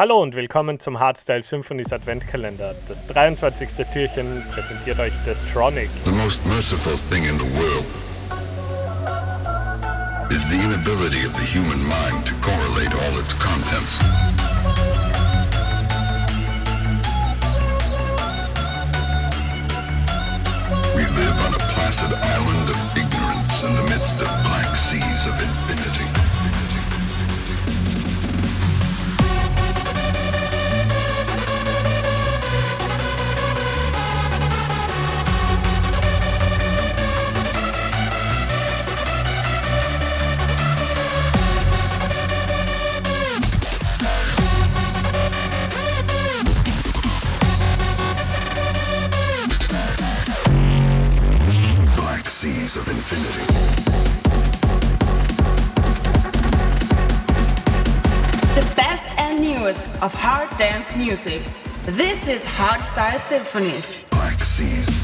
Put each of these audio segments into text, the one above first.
Hallo und willkommen zum Hardstyle Symphonies Adventkalender. Das 23. Türchen präsentiert euch Destronic. The most merciful thing in the world is the inability of the human mind to correlate all its contents. We live on a placid island of ignorance in the midst of hard dance music. This is Hardstyle Symphonies. Black.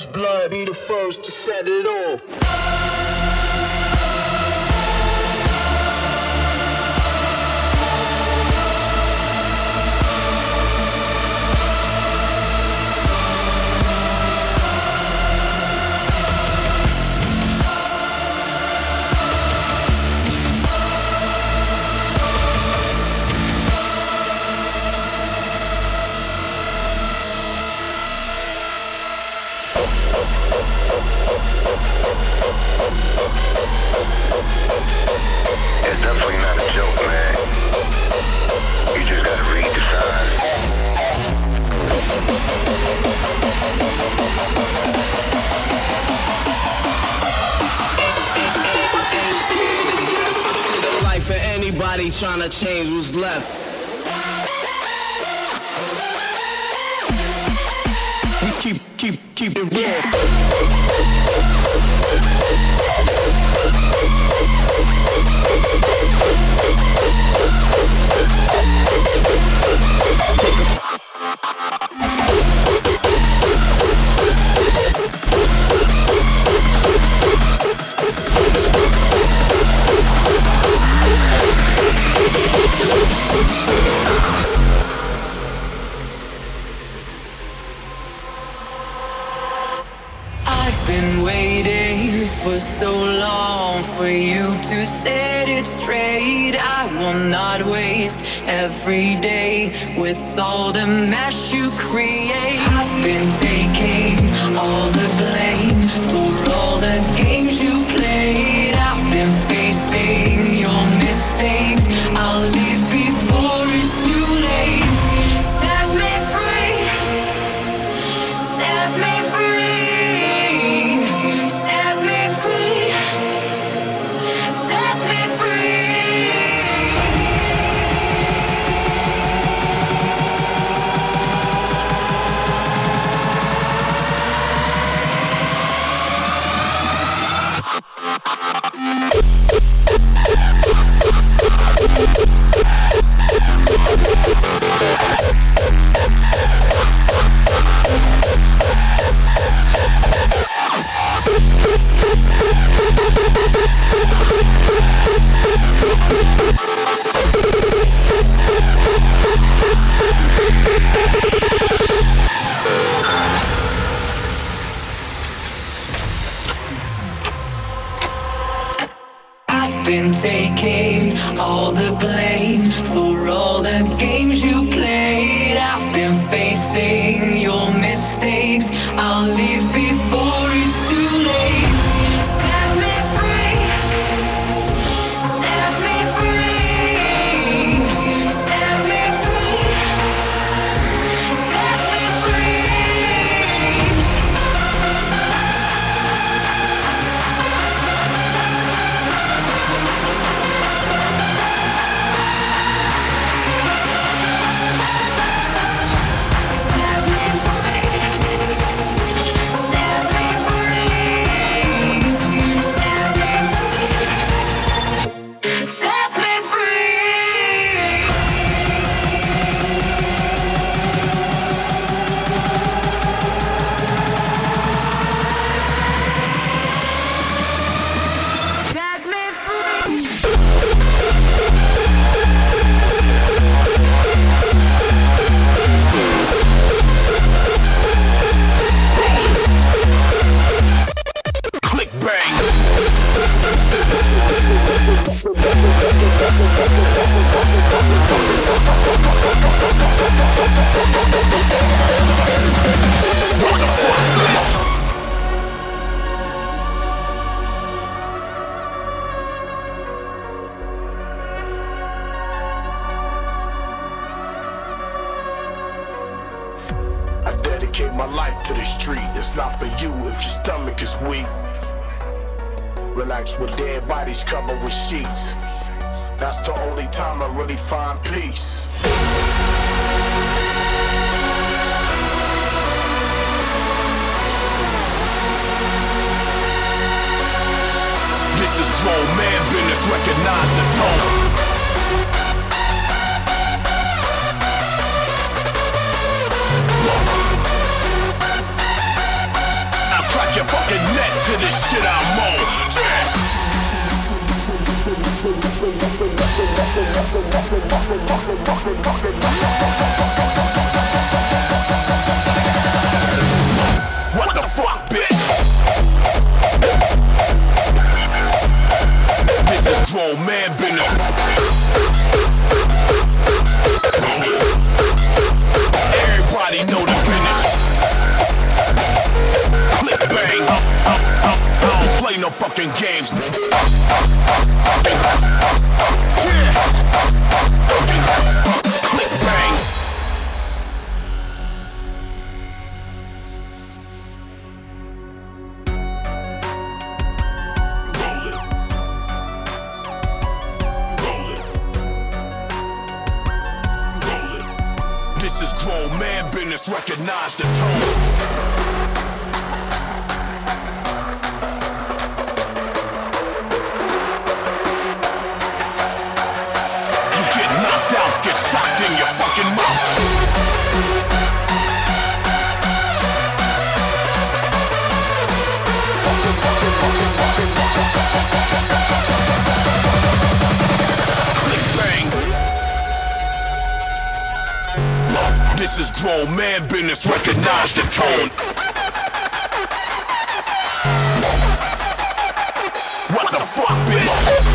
first blood be the first to set it off. waiting for so long for you to set it straight. I will not waste every day with all the mess you create. I've been taking all the blame for all the games you play. grown man business. Everybody know the business. Flip bang. I don't play no fucking games. Yeah. Flip bang. Recognize the tone. man business, recognize the tone. What the fuck, bitch?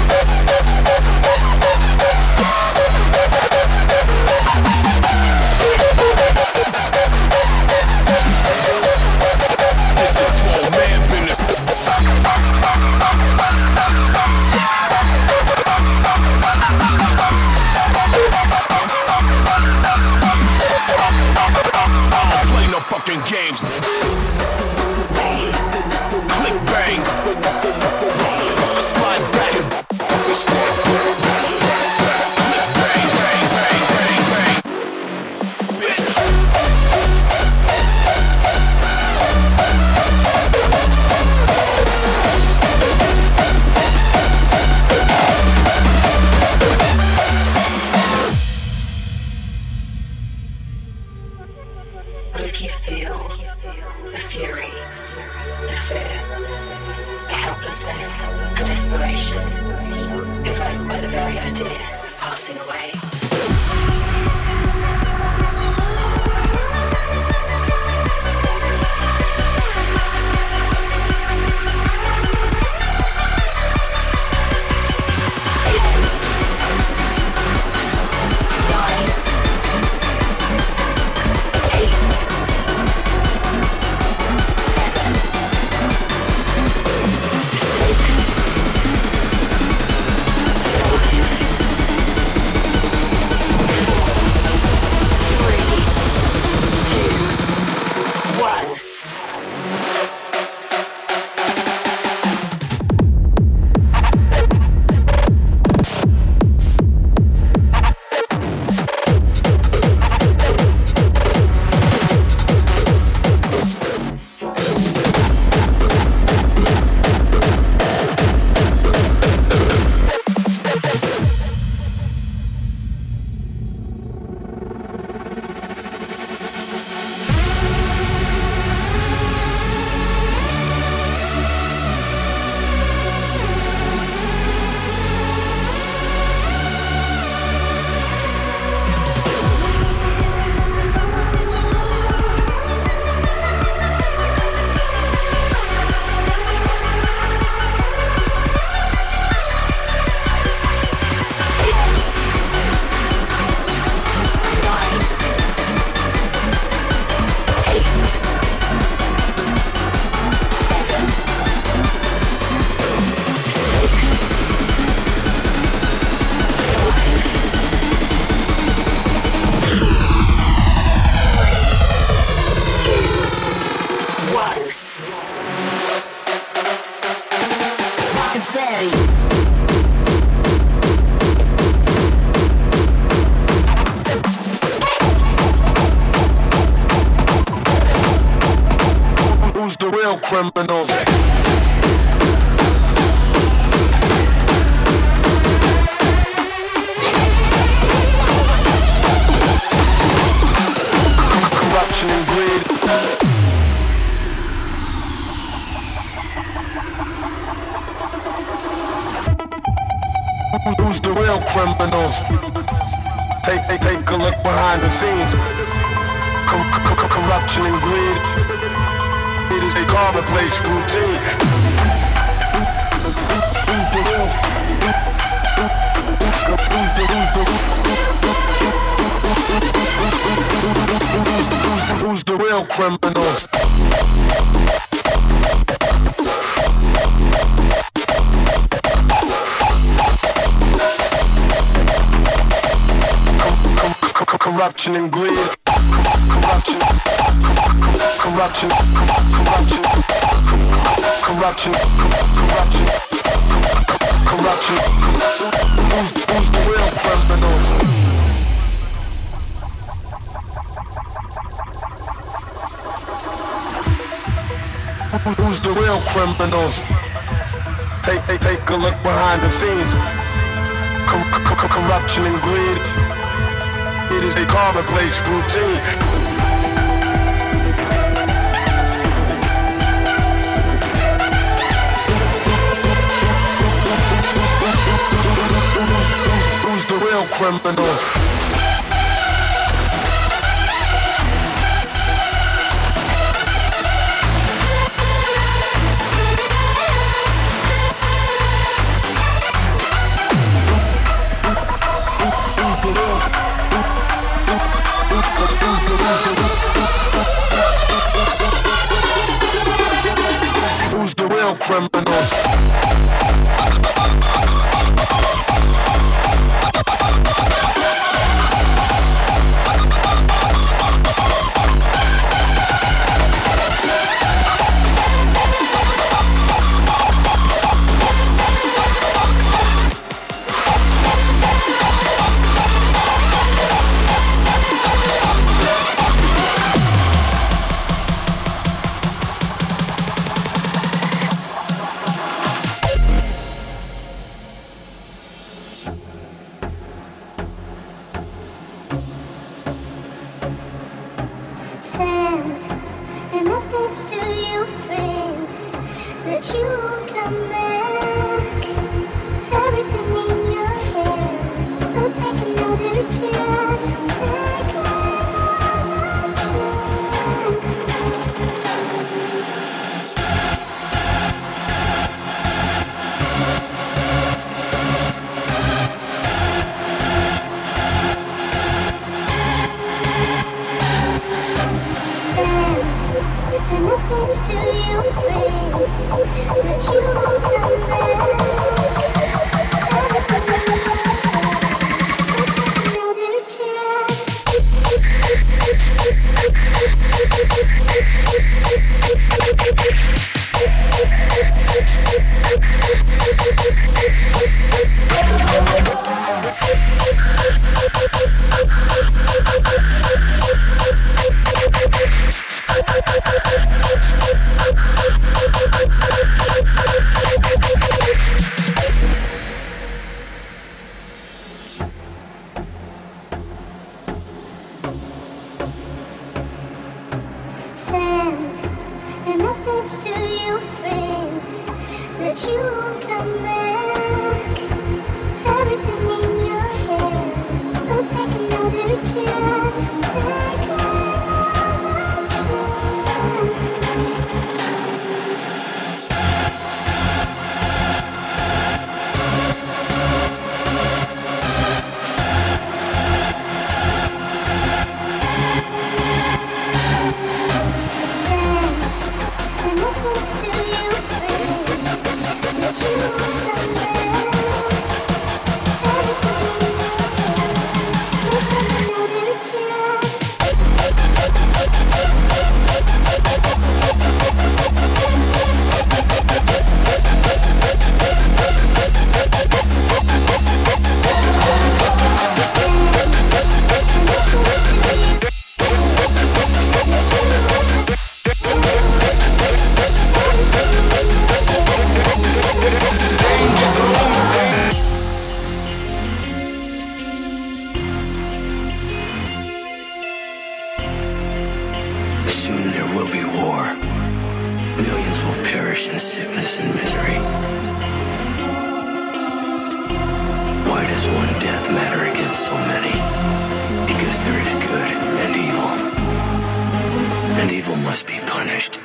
corruption and greed. Corruption, corruption, corruption, corruption, corruption, corruption. Who's, who's the real criminals? Who's the real criminals? Take, take, take a look behind the scenes. Corruption and greed it is a commonplace routine. criminals. criminals. listens to your friends, that you won't come there. One death matter against so many? Because there is good and evil. And evil must be punished.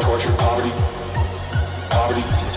torture, poverty, poverty.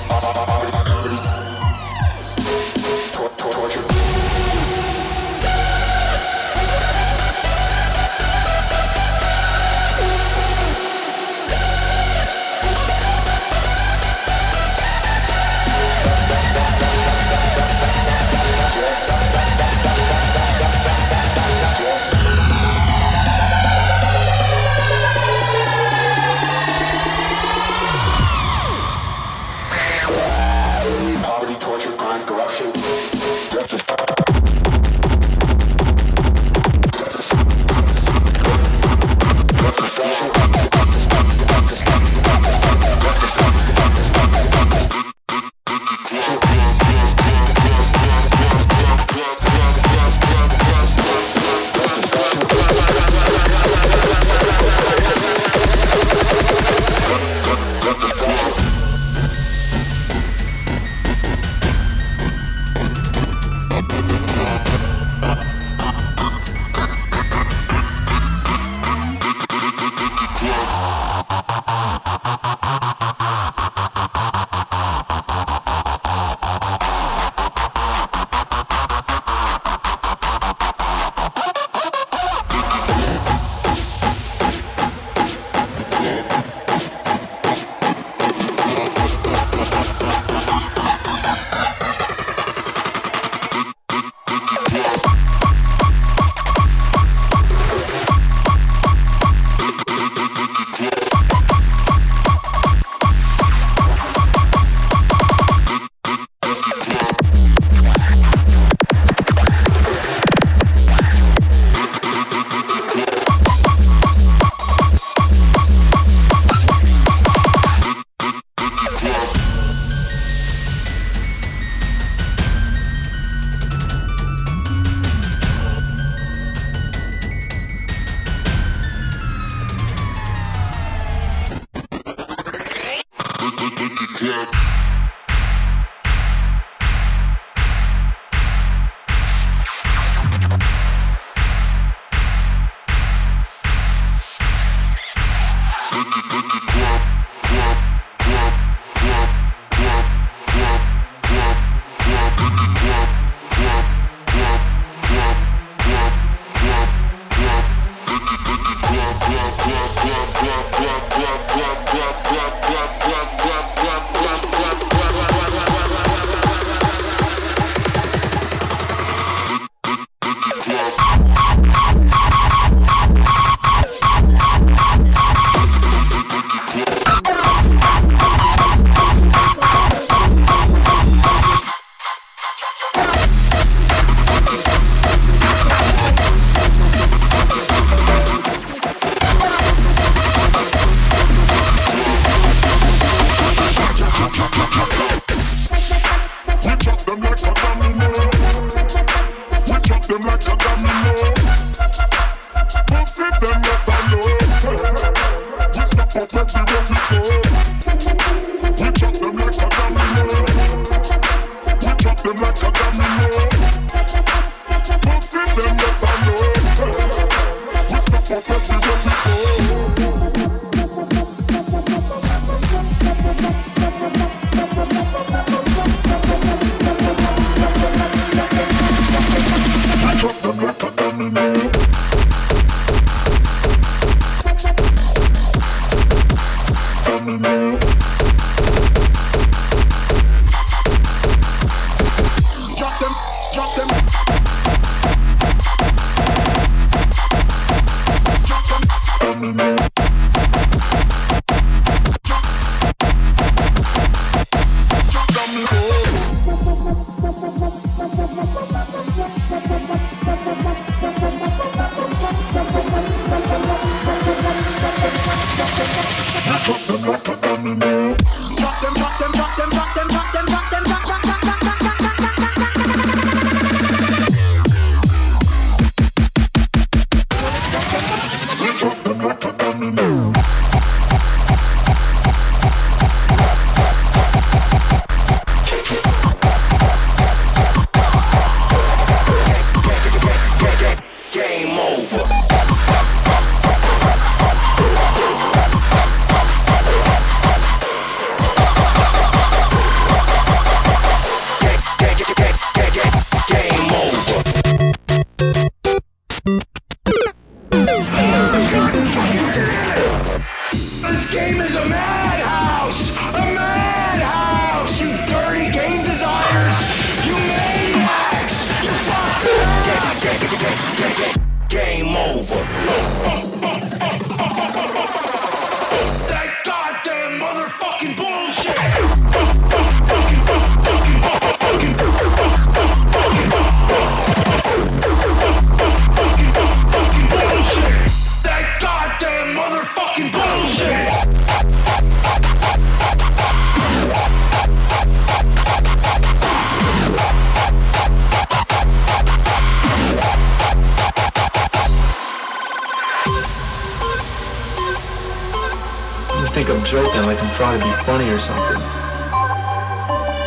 joking, like I'm trying to be funny or something.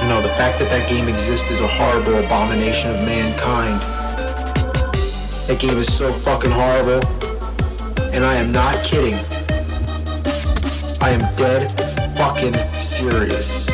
No, the fact that that game exists is a horrible abomination of mankind. That game is so fucking horrible. And I am not kidding. I am dead fucking serious.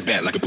ass back like a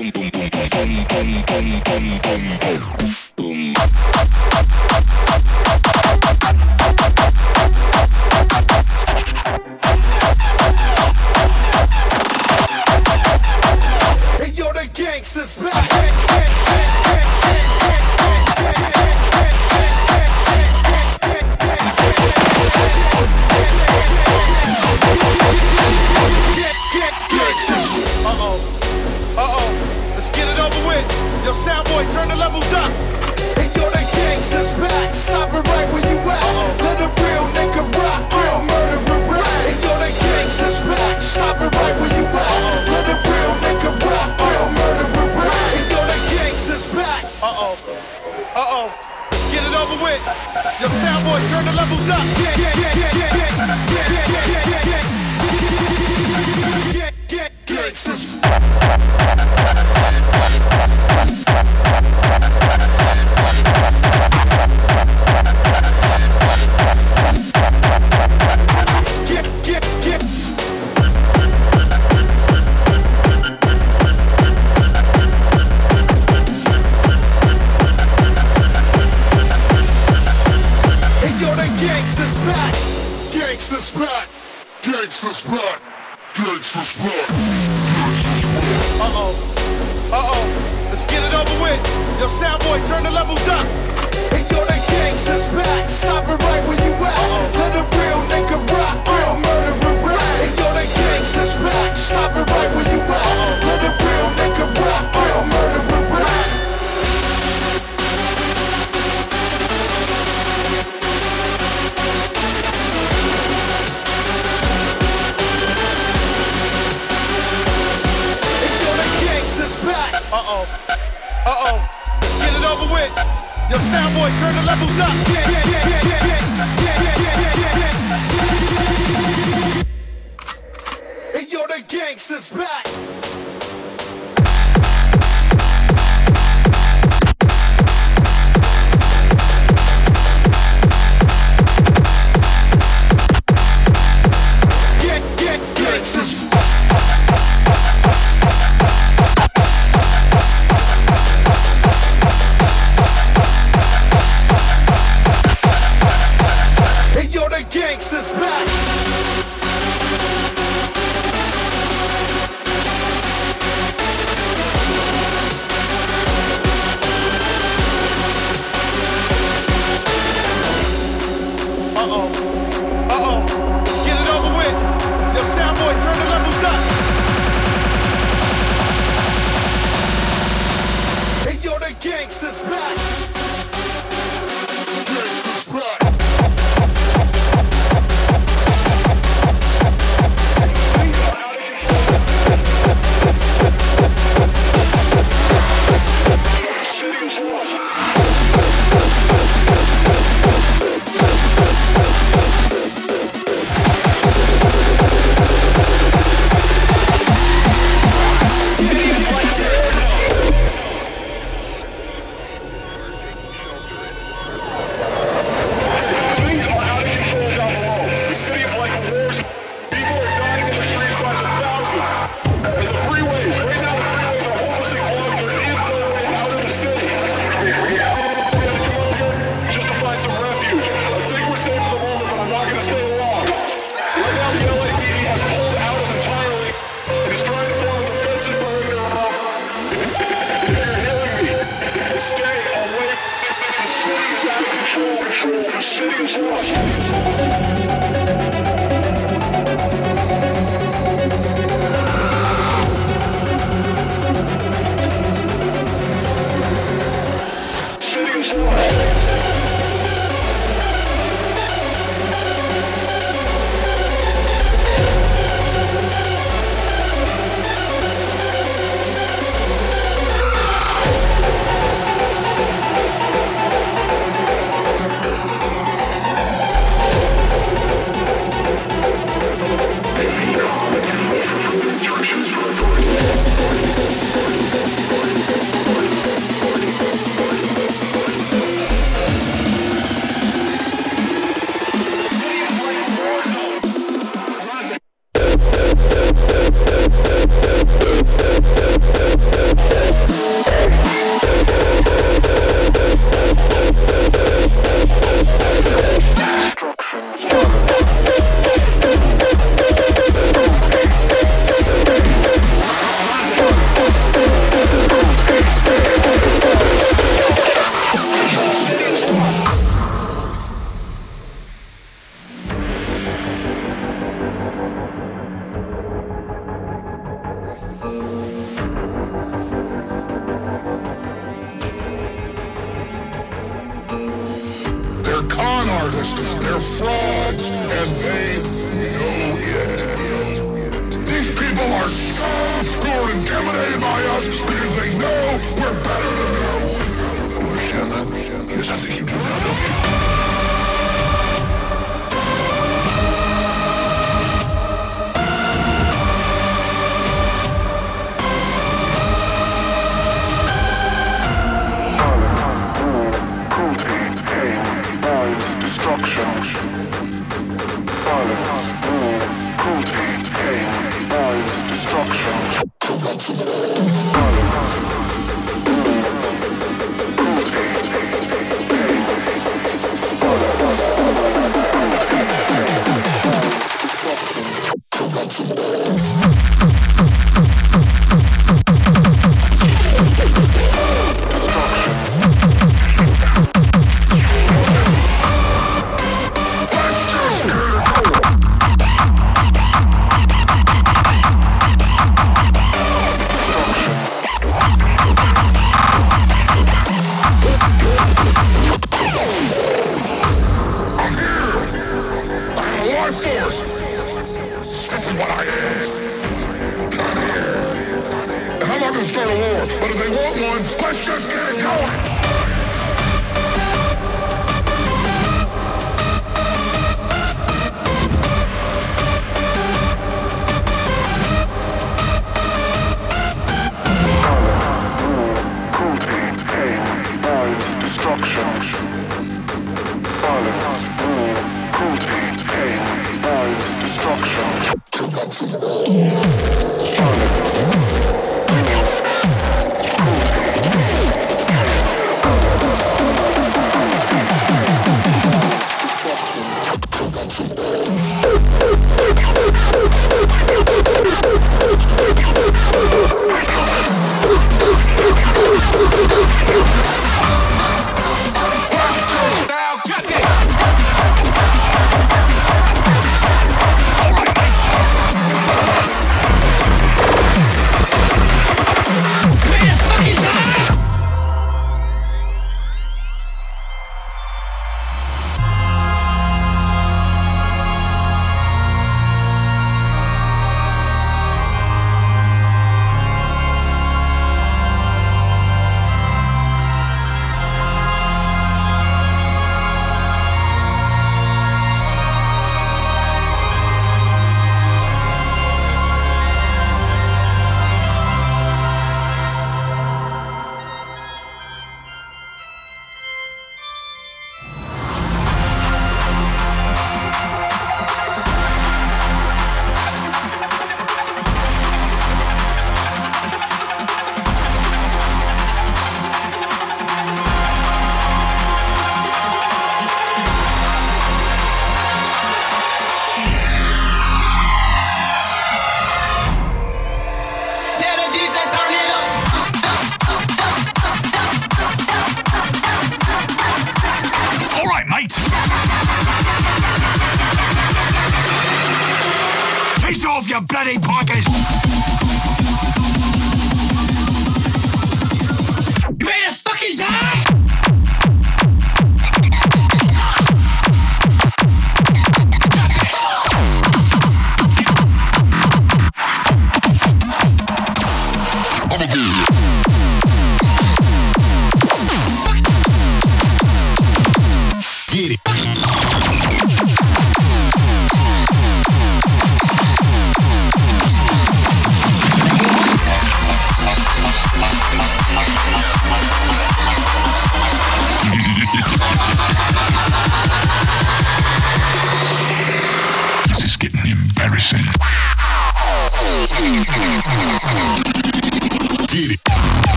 gangsters back.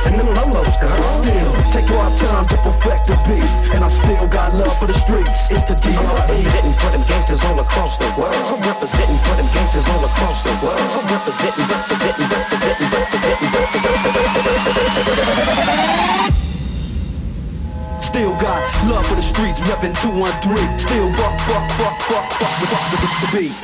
Corners and them lolos, girl. Still take our time to perfect the beat, and I still got love for the streets. It's the I'm representing for them gangsters all across the world. I'm representing for them gangsters all across the world. I'm representing, representing, representing, representing, representing. Still got love for the streets, reppin' 213. Still fuck, fuck, fuck, fuck, fuck with fuck with the beat.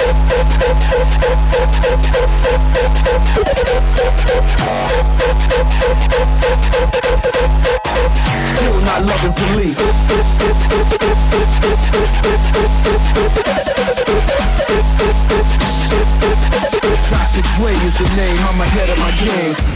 Still not loving police. Toxic Dre is the name, I'm ahead of my game.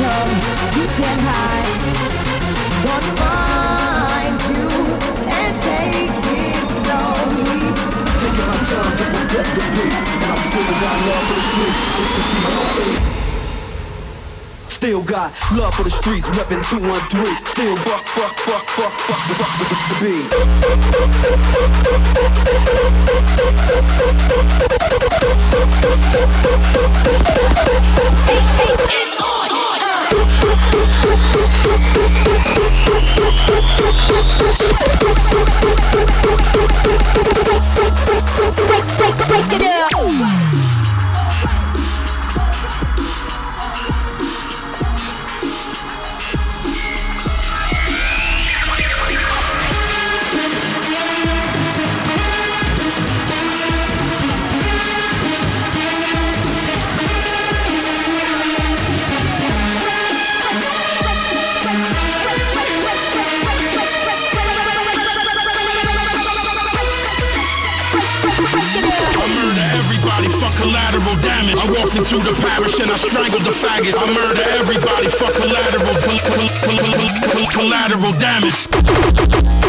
Come. You can't hide. Gonna find you and take it slowly. Taking my time to perfect the beat, and I still got love for the streets. It's the D.R.E. Still got love for the streets, reppin' 213. Still fuck, fuck, fuck, fuck, fuck, fuck, fuck with the beat. Break break, break it up. I walked into the parish and I strangled the faggot. I murder everybody for collateral col- col- col- col- collateral damage.